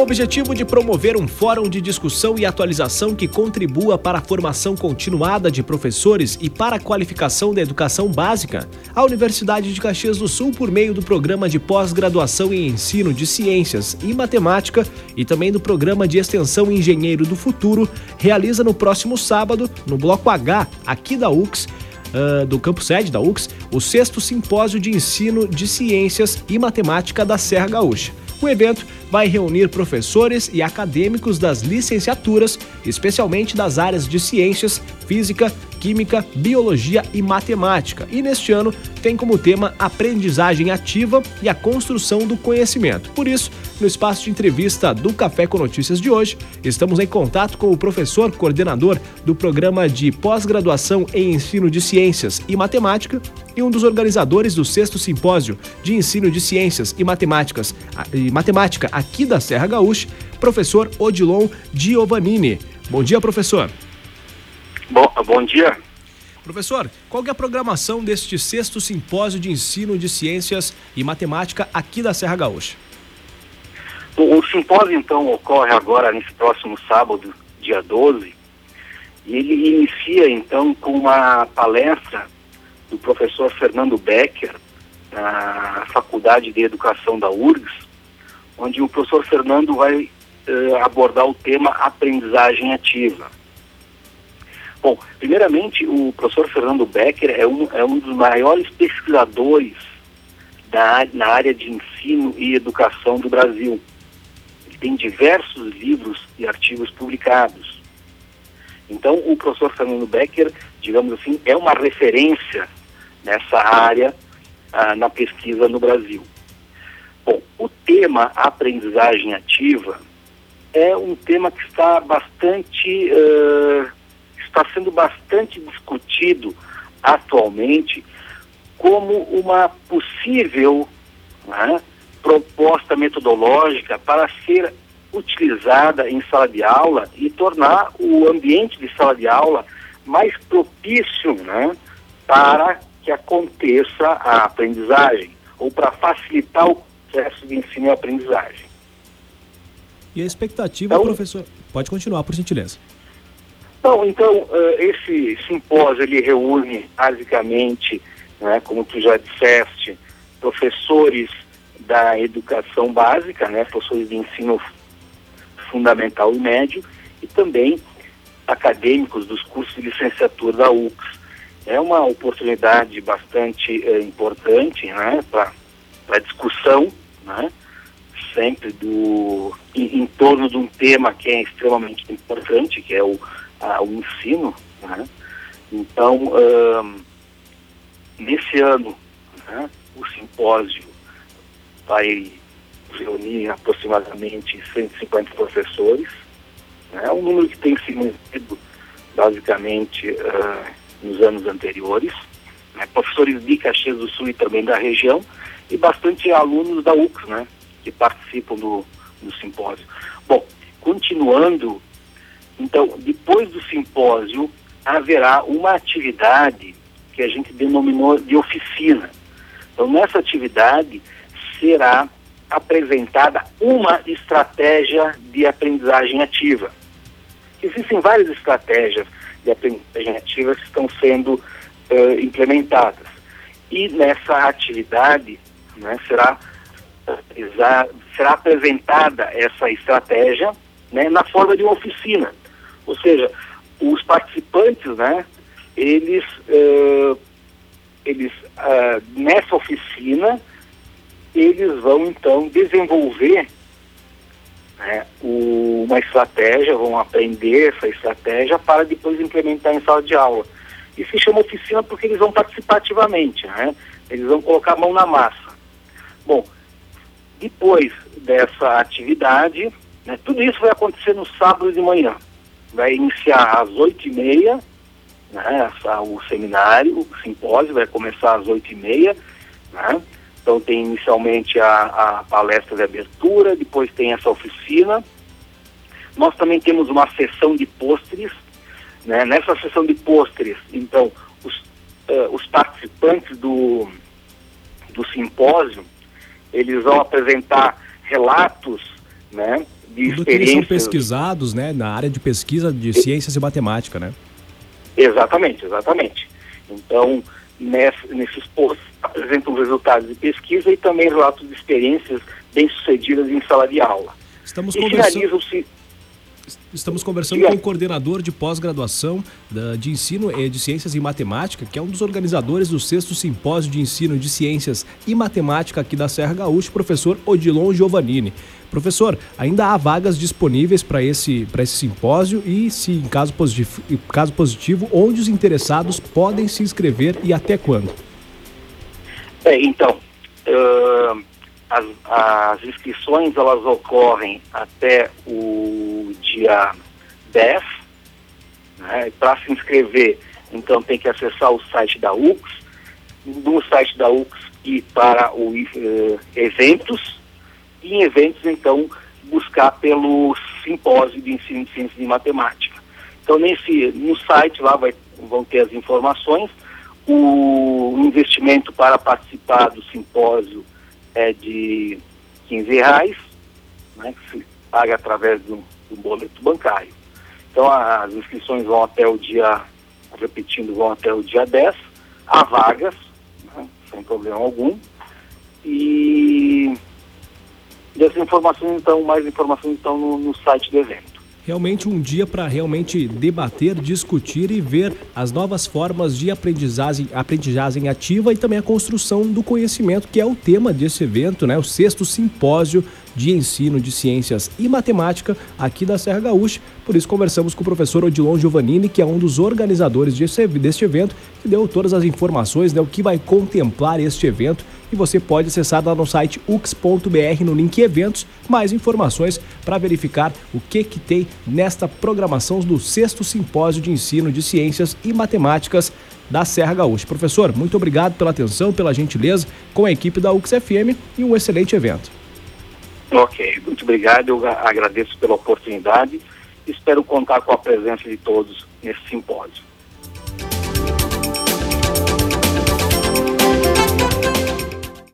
o objetivo de promover um fórum de discussão e atualização que contribua para a formação continuada de professores e para a qualificação da educação básica, a Universidade de Caxias do Sul, por meio do programa de pós-graduação em ensino de ciências e matemática e também do programa de extensão Engenheiro do Futuro, realiza no próximo sábado, no Bloco H, aqui da UX, Uh, do campo sede da UX, o sexto simpósio de ensino de ciências e matemática da Serra Gaúcha. O evento vai reunir professores e acadêmicos das licenciaturas, especialmente das áreas de ciências, física, química, biologia e matemática. E neste ano tem como tema aprendizagem ativa e a construção do conhecimento. Por isso, no espaço de entrevista do Café com Notícias de hoje, estamos em contato com o professor coordenador do programa de pós-graduação em ensino de ciências e matemática e um dos organizadores do sexto simpósio de ensino de ciências e matemáticas e matemática aqui da Serra Gaúcha, professor Odilon Giovannini. Bom dia, professor. Bom, bom dia. Professor, qual é a programação deste sexto simpósio de ensino de ciências e matemática aqui da Serra Gaúcha? O, o simpósio, então, ocorre agora nesse próximo sábado, dia 12, e ele inicia, então, com uma palestra do professor Fernando Becker, na Faculdade de Educação da URGS, onde o professor Fernando vai eh, abordar o tema aprendizagem ativa. Bom, primeiramente, o professor Fernando Becker é um, é um dos maiores pesquisadores da, na área de ensino e educação do Brasil. Tem diversos livros e artigos publicados. Então, o professor Fernando Becker, digamos assim, é uma referência nessa área ah, na pesquisa no Brasil. Bom, o tema aprendizagem ativa é um tema que está bastante uh, está sendo bastante discutido atualmente como uma possível né, proposta metodológica para ser utilizada em sala de aula e tornar o ambiente de sala de aula mais propício né, para que aconteça a aprendizagem ou para facilitar o processo de ensino e aprendizagem. E a expectativa, então, professor? Pode continuar, por gentileza. Então, uh, esse simpósio ele reúne basicamente, né, como tu já disseste, professores da educação básica, né, professores de ensino fundamental e médio, e também acadêmicos dos cursos de licenciatura da UX. É uma oportunidade bastante uh, importante né, para discussão, né, sempre do, em, em torno de um tema que é extremamente importante, que é o ao ensino. Né? Então, nesse ano, né, o simpósio vai reunir aproximadamente 150 professores, né, um número que tem se mantido basicamente uh, nos anos anteriores, né, professores de Caxias do Sul e também da região, e bastante alunos da UX, né, que participam do, do simpósio. Bom, continuando então, depois do simpósio, haverá uma atividade que a gente denominou de oficina. Então, nessa atividade será apresentada uma estratégia de aprendizagem ativa. Existem várias estratégias de aprendizagem ativa que estão sendo uh, implementadas. E nessa atividade né, será, será apresentada essa estratégia né, na forma de uma oficina. Ou seja, os participantes, né, eles, uh, eles uh, nessa oficina, eles vão então desenvolver né, o, uma estratégia, vão aprender essa estratégia para depois implementar em sala de aula. E se chama oficina porque eles vão participar ativamente, né? eles vão colocar a mão na massa. Bom, depois dessa atividade, né, tudo isso vai acontecer no sábado de manhã vai iniciar às oito e meia, né, essa, o seminário, o simpósio vai começar às oito e meia, né, então tem inicialmente a, a palestra de abertura, depois tem essa oficina, nós também temos uma sessão de pôsteres, né, nessa sessão de pôsteres, então, os, uh, os participantes do, do simpósio, eles vão apresentar relatos, né, de Tudo experiências. São pesquisados, né, na área de pesquisa de ciências e matemática, né? Exatamente, exatamente. Então, nesse, nesses posts apresentam resultados de pesquisa e também relatos de experiências bem-sucedidas em sala de aula. Estamos e conversando... Estamos conversando com o coordenador de pós-graduação de ensino de ciências e matemática, que é um dos organizadores do sexto simpósio de ensino de ciências e matemática aqui da Serra Gaúcha, professor Odilon Giovannini. Professor, ainda há vagas disponíveis para esse, esse simpósio e, se em caso positivo, caso positivo, onde os interessados podem se inscrever e até quando? É, então, uh, as, as inscrições elas ocorrem até o dia 10. Né? Para se inscrever, então tem que acessar o site da UX, no site da UX e para o uh, eventos, em eventos, então, buscar pelo simpósio de ensino de ciências e matemática. Então, nesse, no site lá vai, vão ter as informações, o investimento para participar do simpósio é de 15 reais, né, que se paga através do, do boleto bancário. Então as inscrições vão até o dia, repetindo, vão até o dia 10, há vagas, né, sem problema algum. E, e essas informações então, mais informações estão no, no site do evento realmente um dia para realmente debater, discutir e ver as novas formas de aprendizagem, aprendizagem ativa e também a construção do conhecimento, que é o tema desse evento, né? O sexto simpósio de ensino de ciências e matemática aqui da Serra Gaúcha. Por isso conversamos com o professor Odilon Giovannini, que é um dos organizadores deste evento, que deu todas as informações, né, o que vai contemplar este evento. E você pode acessar lá no site ux.br no link eventos mais informações para verificar o que que tem nesta programação do sexto simpósio de ensino de ciências e matemáticas da Serra Gaúcha. Professor, muito obrigado pela atenção, pela gentileza com a equipe da UXFM e um excelente evento. Ok, muito obrigado. Eu agradeço pela oportunidade. Espero contar com a presença de todos nesse simpósio.